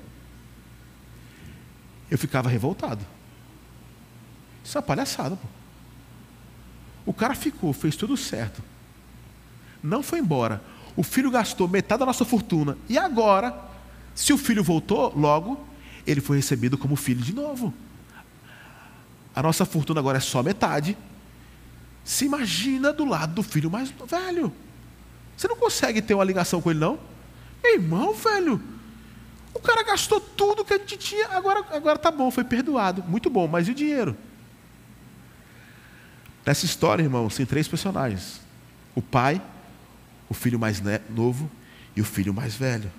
Eu ficava revoltado. Isso é uma palhaçada, pô. O cara ficou, fez tudo certo. Não foi embora o filho gastou metade da nossa fortuna. E agora, se o filho voltou, logo, ele foi recebido como filho de novo. A nossa fortuna agora é só metade. Se imagina do lado do filho mais velho. Você não consegue ter uma ligação com ele, não? Irmão, velho, o cara gastou tudo que a gente tinha, agora, agora tá bom, foi perdoado. Muito bom, mas e o dinheiro? Nessa história, irmão, tem três personagens: o pai, o filho mais novo e o filho mais velho.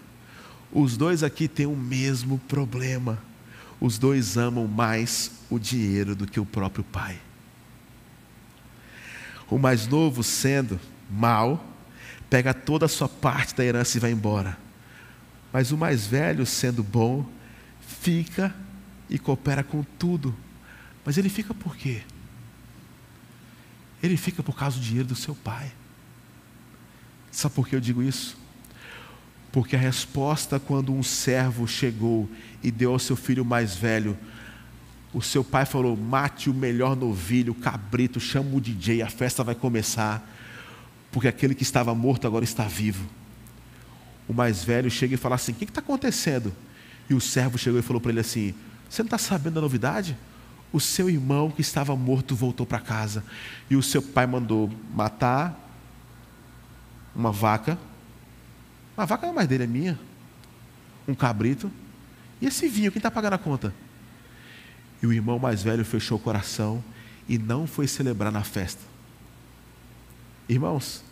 Os dois aqui têm o mesmo problema. Os dois amam mais o dinheiro do que o próprio pai. O mais novo, sendo mal, pega toda a sua parte da herança e vai embora. Mas o mais velho, sendo bom, fica e coopera com tudo. Mas ele fica por quê? Ele fica por causa do dinheiro do seu pai. Sabe por que eu digo isso? Porque a resposta quando um servo chegou e deu ao seu filho mais velho, o seu pai falou: mate o melhor novilho, cabrito, chama o DJ, a festa vai começar, porque aquele que estava morto agora está vivo. O mais velho chega e fala assim: o que está acontecendo? E o servo chegou e falou para ele assim: Você não está sabendo da novidade? O seu irmão que estava morto voltou para casa. E o seu pai mandou matar uma vaca. A vaca não é mais dele, é minha. Um cabrito. E esse vinho, quem está pagando a conta? E o irmão mais velho fechou o coração e não foi celebrar na festa. Irmãos,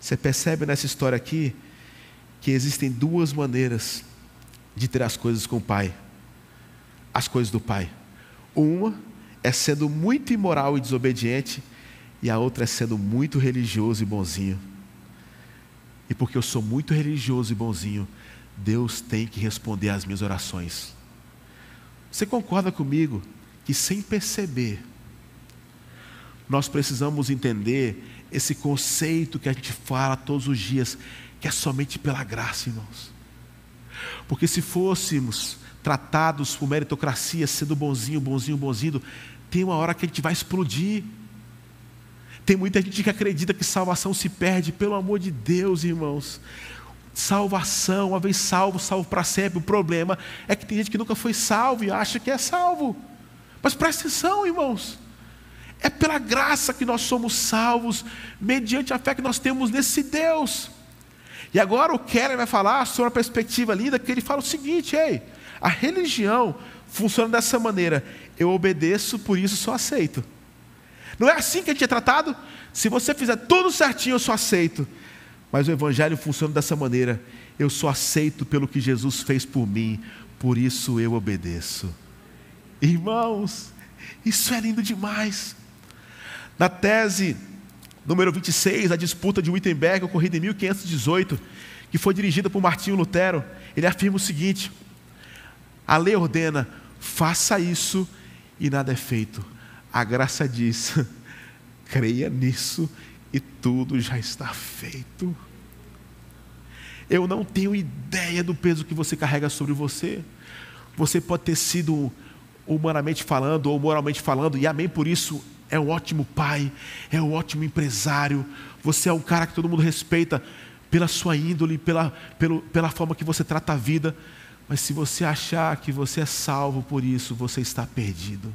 você percebe nessa história aqui que existem duas maneiras de ter as coisas com o Pai, as coisas do Pai. Uma é sendo muito imoral e desobediente, e a outra é sendo muito religioso e bonzinho. E porque eu sou muito religioso e bonzinho, Deus tem que responder às minhas orações. Você concorda comigo que sem perceber, nós precisamos entender esse conceito que a gente fala todos os dias, que é somente pela graça, irmãos. Porque se fôssemos tratados por meritocracia, sendo bonzinho, bonzinho, bonzinho, tem uma hora que a gente vai explodir. Tem muita gente que acredita que salvação se perde, pelo amor de Deus, irmãos salvação, uma vez salvo, salvo para sempre. O problema é que tem gente que nunca foi salvo e acha que é salvo. Mas presta atenção, irmãos. É pela graça que nós somos salvos, mediante a fé que nós temos nesse Deus. E agora o Keller vai falar sobre uma perspectiva linda, que ele fala o seguinte: ei, a religião funciona dessa maneira. Eu obedeço, por isso sou aceito. Não é assim que a gente é tratado? Se você fizer tudo certinho, eu sou aceito. Mas o Evangelho funciona dessa maneira: eu sou aceito pelo que Jesus fez por mim, por isso eu obedeço. Irmãos, isso é lindo demais. Na tese número 26, a disputa de Wittenberg, ocorrida em 1518, que foi dirigida por Martinho Lutero, ele afirma o seguinte: a lei ordena, faça isso e nada é feito. A graça diz, creia nisso e tudo já está feito. Eu não tenho ideia do peso que você carrega sobre você. Você pode ter sido humanamente falando ou moralmente falando, e amém por isso, é um ótimo pai, é um ótimo empresário, você é um cara que todo mundo respeita pela sua índole, pela, pelo, pela forma que você trata a vida, mas se você achar que você é salvo por isso, você está perdido.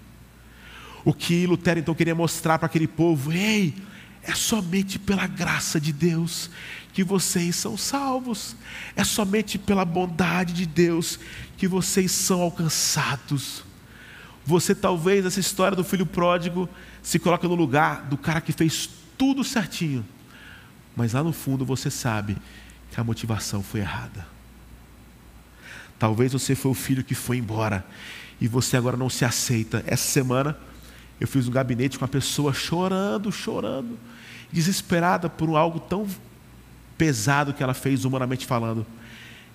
O que Lutero então queria mostrar para aquele povo: ei, é somente pela graça de Deus que vocês são salvos. É somente pela bondade de Deus que vocês são alcançados. Você talvez essa história do filho pródigo se coloca no lugar do cara que fez tudo certinho. Mas lá no fundo você sabe que a motivação foi errada. Talvez você foi o filho que foi embora e você agora não se aceita. Essa semana eu fiz um gabinete com uma pessoa chorando, chorando, desesperada por algo tão pesado que ela fez, humanamente falando.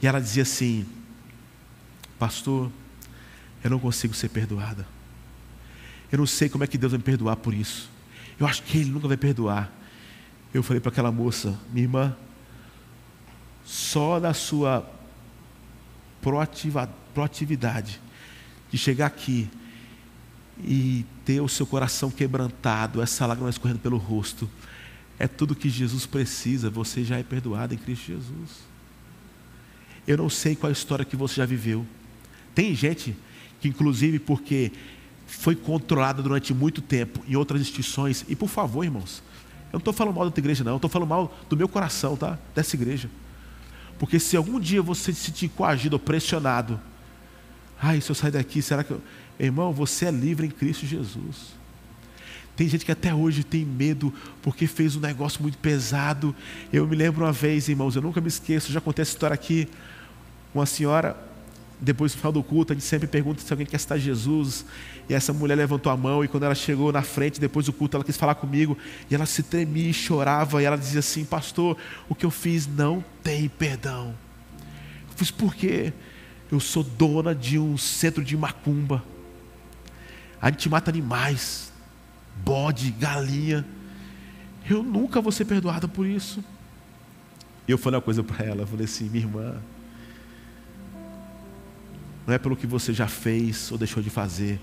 E ela dizia assim: Pastor, eu não consigo ser perdoada. Eu não sei como é que Deus vai me perdoar por isso. Eu acho que Ele nunca vai perdoar. Eu falei para aquela moça, minha irmã, só na sua proatividade de chegar aqui e ter o seu coração quebrantado, essa lágrima escorrendo pelo rosto, é tudo que Jesus precisa, você já é perdoado em Cristo Jesus. Eu não sei qual a história que você já viveu. Tem gente que, inclusive, porque foi controlada durante muito tempo em outras instituições, e por favor, irmãos, eu não estou falando mal da igreja, não, eu estou falando mal do meu coração, tá? Dessa igreja. Porque se algum dia você se sentir coagido ou pressionado, ai, se eu sair daqui, será que eu. Irmão, você é livre em Cristo Jesus. Tem gente que até hoje tem medo porque fez um negócio muito pesado. Eu me lembro uma vez, irmãos, eu nunca me esqueço, já contei essa história aqui. Uma senhora depois do final do culto, a gente sempre pergunta se alguém quer citar Jesus. E essa mulher levantou a mão e quando ela chegou na frente, depois do culto, ela quis falar comigo. E ela se tremia e chorava. E ela dizia assim: Pastor, o que eu fiz não tem perdão. Eu fiz por quê? Eu sou dona de um centro de macumba. A gente mata animais, bode, galinha. Eu nunca vou ser perdoada por isso. E eu falei uma coisa para ela, eu falei assim, minha irmã, não é pelo que você já fez ou deixou de fazer,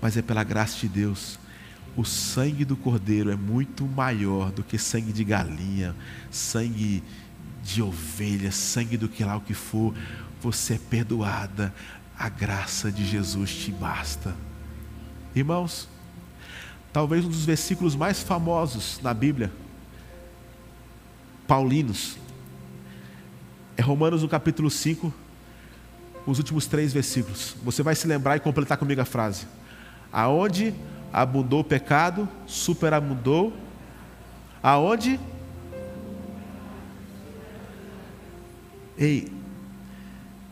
mas é pela graça de Deus. O sangue do cordeiro é muito maior do que sangue de galinha, sangue de ovelha, sangue do que lá o que for. Você é perdoada, a graça de Jesus te basta. Irmãos, talvez um dos versículos mais famosos na Bíblia, paulinos, é Romanos no capítulo 5, os últimos três versículos. Você vai se lembrar e completar comigo a frase. Aonde abundou o pecado, superabundou. Aonde? Ei,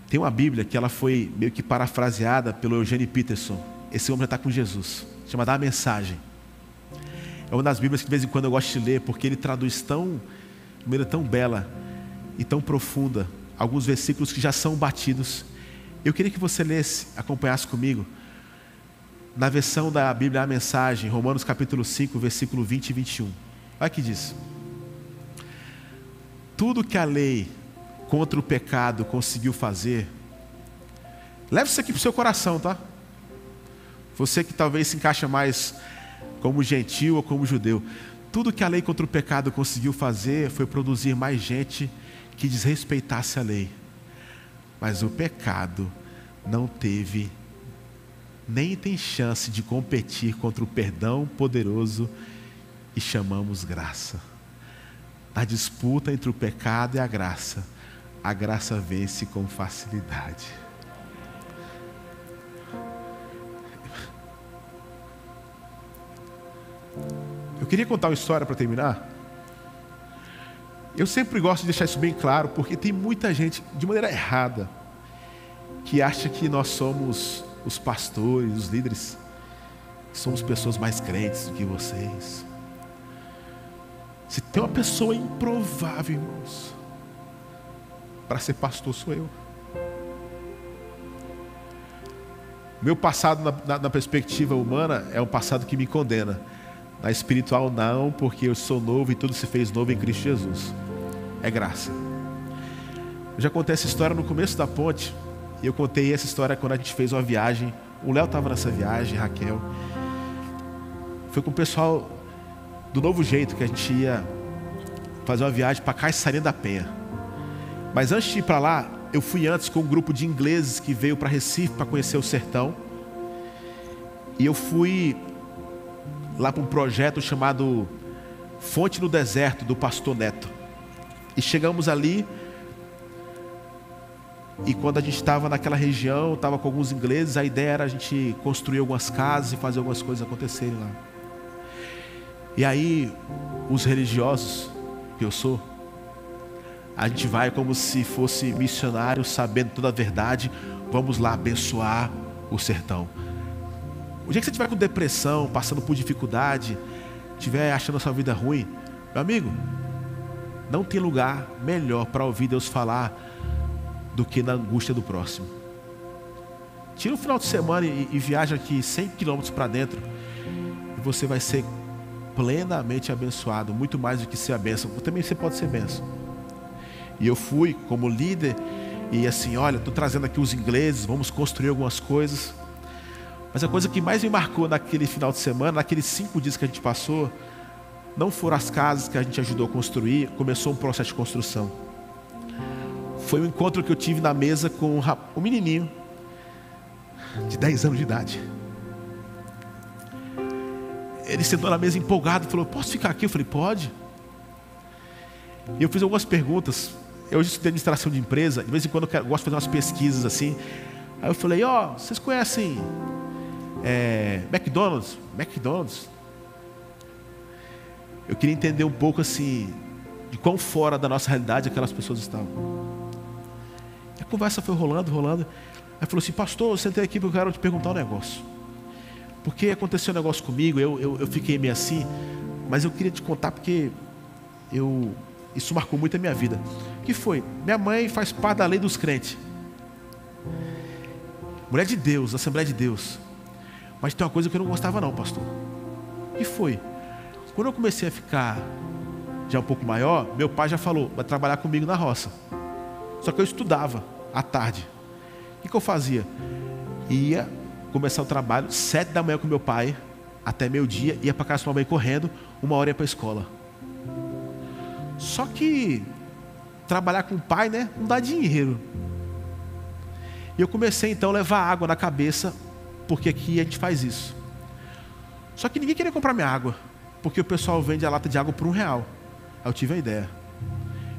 tem uma Bíblia que ela foi meio que parafraseada pelo Eugênio Peterson. Esse homem já está com Jesus. Chamada A Mensagem. É uma das Bíblias que de vez em quando eu gosto de ler, porque ele traduz tão, de maneira tão bela e tão profunda alguns versículos que já são batidos. Eu queria que você lesse, acompanhasse comigo, na versão da Bíblia a mensagem, Romanos capítulo 5, versículo 20 e 21. Olha que diz: Tudo que a lei contra o pecado conseguiu fazer, leve isso aqui para o seu coração, tá? Você que talvez se encaixa mais como gentil ou como judeu. Tudo que a lei contra o pecado conseguiu fazer foi produzir mais gente que desrespeitasse a lei. Mas o pecado não teve nem tem chance de competir contra o perdão poderoso e chamamos graça. Na disputa entre o pecado e a graça, a graça vence com facilidade. Eu queria contar uma história para terminar. Eu sempre gosto de deixar isso bem claro, porque tem muita gente, de maneira errada, que acha que nós somos os pastores, os líderes, somos pessoas mais crentes do que vocês. Se tem uma pessoa improvável, irmãos, para ser pastor sou eu. Meu passado, na, na, na, perspectiva humana, é um passado que me condena. Na espiritual, não, porque eu sou novo e tudo se fez novo em Cristo Jesus. É graça. Eu já contei essa história no começo da ponte. E eu contei essa história quando a gente fez uma viagem. O Léo estava nessa viagem, Raquel. Foi com o pessoal do novo jeito que a gente ia fazer uma viagem para Caixaria da Penha. Mas antes de ir para lá, eu fui antes com um grupo de ingleses que veio para Recife para conhecer o sertão. E eu fui lá para um projeto chamado Fonte no Deserto, do pastor Neto. E chegamos ali, e quando a gente estava naquela região, estava com alguns ingleses, a ideia era a gente construir algumas casas e fazer algumas coisas acontecerem lá. E aí, os religiosos, que eu sou, a gente vai como se fosse missionário, sabendo toda a verdade, vamos lá abençoar o sertão. O dia que você estiver com depressão, passando por dificuldade, estiver achando a sua vida ruim, meu amigo, não tem lugar melhor para ouvir Deus falar do que na angústia do próximo. Tira um final de semana e, e viaja aqui 100 quilômetros para dentro e você vai ser plenamente abençoado, muito mais do que ser a bênção. Também você pode ser bênção. E eu fui como líder e assim, olha, estou trazendo aqui os ingleses, vamos construir algumas coisas. Mas a coisa que mais me marcou naquele final de semana, naqueles cinco dias que a gente passou, não foram as casas que a gente ajudou a construir, começou um processo de construção. Foi um encontro que eu tive na mesa com um menininho de 10 anos de idade. Ele sentou na mesa empolgado e falou: Posso ficar aqui? Eu falei: Pode. E eu fiz algumas perguntas. Eu estudei administração de empresa, de vez em quando eu gosto de fazer umas pesquisas assim. Aí eu falei: Ó, oh, vocês conhecem é, McDonald's, McDonald's. Eu queria entender um pouco assim, de quão fora da nossa realidade aquelas pessoas estavam. A conversa foi rolando, rolando. Aí falou assim, pastor, eu sentei aqui porque eu quero te perguntar um negócio. Porque aconteceu um negócio comigo, eu, eu, eu fiquei meio assim, mas eu queria te contar porque eu, isso marcou muito a minha vida. O que foi? Minha mãe faz parte da lei dos crentes. Mulher de Deus, Assembleia de Deus. Mas tem uma coisa que eu não gostava não, pastor. Que foi? Quando eu comecei a ficar já um pouco maior, meu pai já falou, vai trabalhar comigo na roça. Só que eu estudava à tarde. O que eu fazia? Ia começar o trabalho, sete da manhã com meu pai, até meio-dia, ia para casa com a mãe correndo, uma hora ia para a escola. Só que trabalhar com o pai, né, não dá dinheiro. E eu comecei então a levar água na cabeça, porque aqui a gente faz isso. Só que ninguém queria comprar minha água, porque o pessoal vende a lata de água por um real. Aí eu tive a ideia.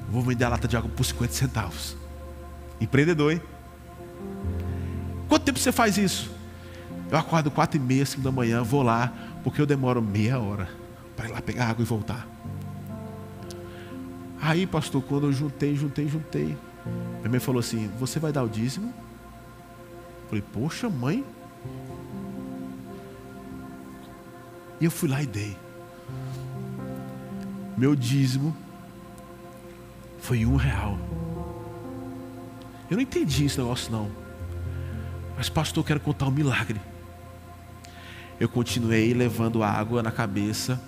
vou vender a lata de água por 50 centavos. Empreendedor, hein? Quanto tempo você faz isso? Eu acordo quatro e meia, cinco da manhã, vou lá, porque eu demoro meia hora para ir lá pegar água e voltar. Aí, pastor, quando eu juntei, juntei, juntei, minha mãe falou assim: Você vai dar o dízimo? Eu falei, poxa, mãe. E eu fui lá e dei. Meu dízimo foi um real. Eu não entendi esse negócio não. Mas, pastor, eu quero contar um milagre. Eu continuei levando água na cabeça.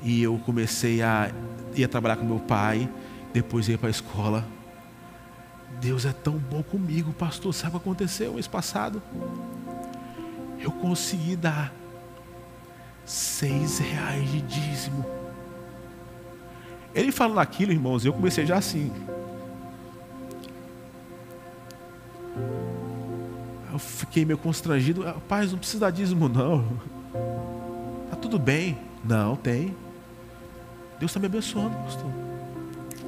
E eu comecei a ir trabalhar com meu pai. Depois ia para a escola. Deus é tão bom comigo, pastor. Sabe o que aconteceu mês passado? Eu consegui dar seis reais de dízimo. Ele falando aquilo, irmãos, eu comecei já assim. Eu fiquei meio constrangido. Ah, Paz, não precisa dar dízimo, não. Tá tudo bem. Não, tem. Deus está me abençoando, pastor.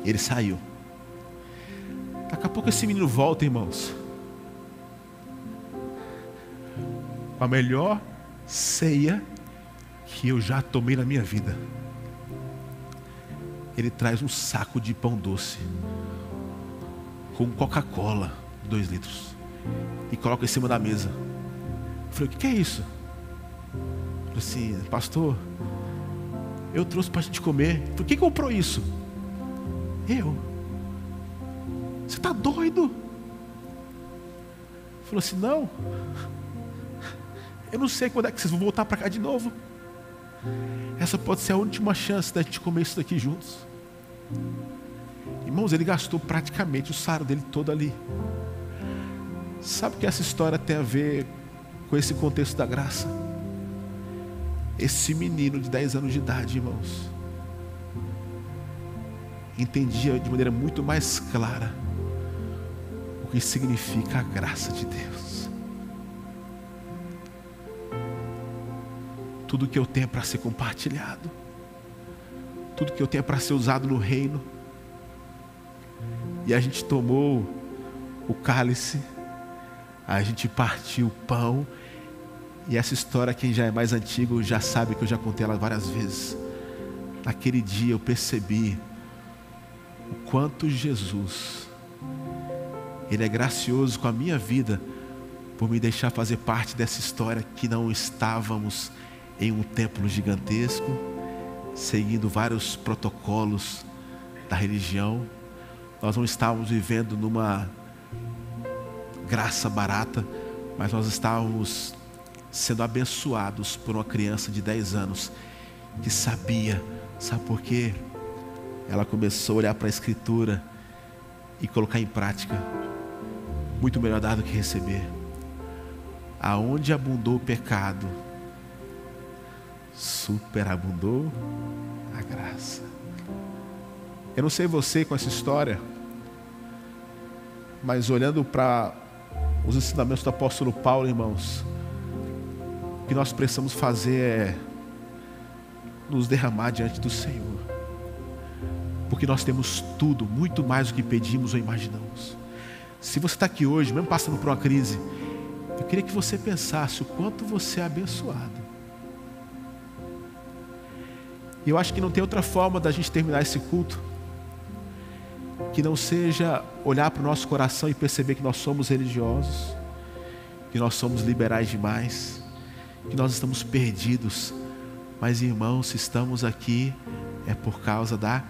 Ele saiu. Daqui a pouco esse menino volta, irmãos. Com a melhor ceia que eu já tomei na minha vida. Ele traz um saco de pão doce com Coca-Cola, dois litros e coloca em cima da mesa. Eu falei, o que é isso? Eu falei assim, pastor, eu trouxe para a gente comer. Por que comprou isso? Eu. Você está doido? Falou assim, não. Eu não sei quando é que vocês vão voltar para cá de novo. Essa pode ser a última chance da gente comer isso daqui juntos. Irmãos, ele gastou praticamente o salário dele todo ali. Sabe o que essa história tem a ver com esse contexto da graça? Esse menino de 10 anos de idade, irmãos, entendia de maneira muito mais clara o que significa a graça de Deus. Tudo que eu tenho é para ser compartilhado, tudo que eu tenho é para ser usado no reino. E a gente tomou o cálice a gente partiu o pão. E essa história, quem já é mais antigo já sabe que eu já contei ela várias vezes. Naquele dia eu percebi o quanto Jesus, Ele é gracioso com a minha vida, por me deixar fazer parte dessa história que não estávamos em um templo gigantesco, seguindo vários protocolos da religião, nós não estávamos vivendo numa graça barata, mas nós estávamos sendo abençoados por uma criança de 10 anos que sabia, sabe por quê? Ela começou a olhar para a Escritura e colocar em prática. Muito melhor dar do que receber. Aonde abundou o pecado, superabundou a graça. Eu não sei você com essa história, mas olhando para os ensinamentos do apóstolo Paulo, irmãos, o que nós precisamos fazer é nos derramar diante do Senhor, porque nós temos tudo, muito mais do que pedimos ou imaginamos. Se você está aqui hoje, mesmo passando por uma crise, eu queria que você pensasse o quanto você é abençoado. E eu acho que não tem outra forma da gente terminar esse culto que não seja olhar para o nosso coração e perceber que nós somos religiosos, que nós somos liberais demais, que nós estamos perdidos. Mas irmãos, se estamos aqui é por causa da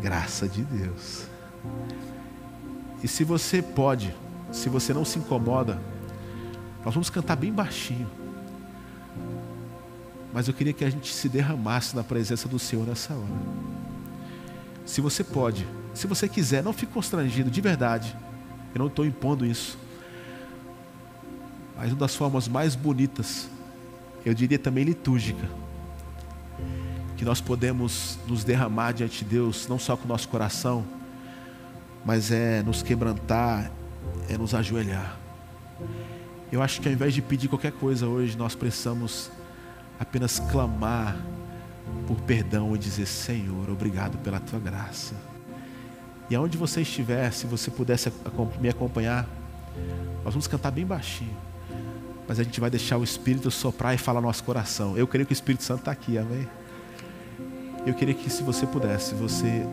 graça de Deus. E se você pode, se você não se incomoda, nós vamos cantar bem baixinho. Mas eu queria que a gente se derramasse na presença do Senhor nessa hora. Se você pode, se você quiser, não fique constrangido, de verdade. Eu não estou impondo isso. Mas uma das formas mais bonitas, eu diria também litúrgica, que nós podemos nos derramar diante de Deus, não só com o nosso coração, mas é nos quebrantar, é nos ajoelhar. Eu acho que ao invés de pedir qualquer coisa hoje, nós precisamos apenas clamar por perdão e dizer: Senhor, obrigado pela tua graça. E aonde você estiver, se você pudesse me acompanhar, nós vamos cantar bem baixinho. Mas a gente vai deixar o Espírito soprar e falar no nosso coração. Eu creio que o Espírito Santo está aqui, amém? Eu queria que, se você pudesse, você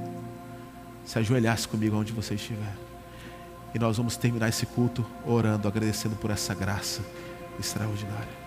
se ajoelhasse comigo onde você estiver. E nós vamos terminar esse culto orando, agradecendo por essa graça extraordinária.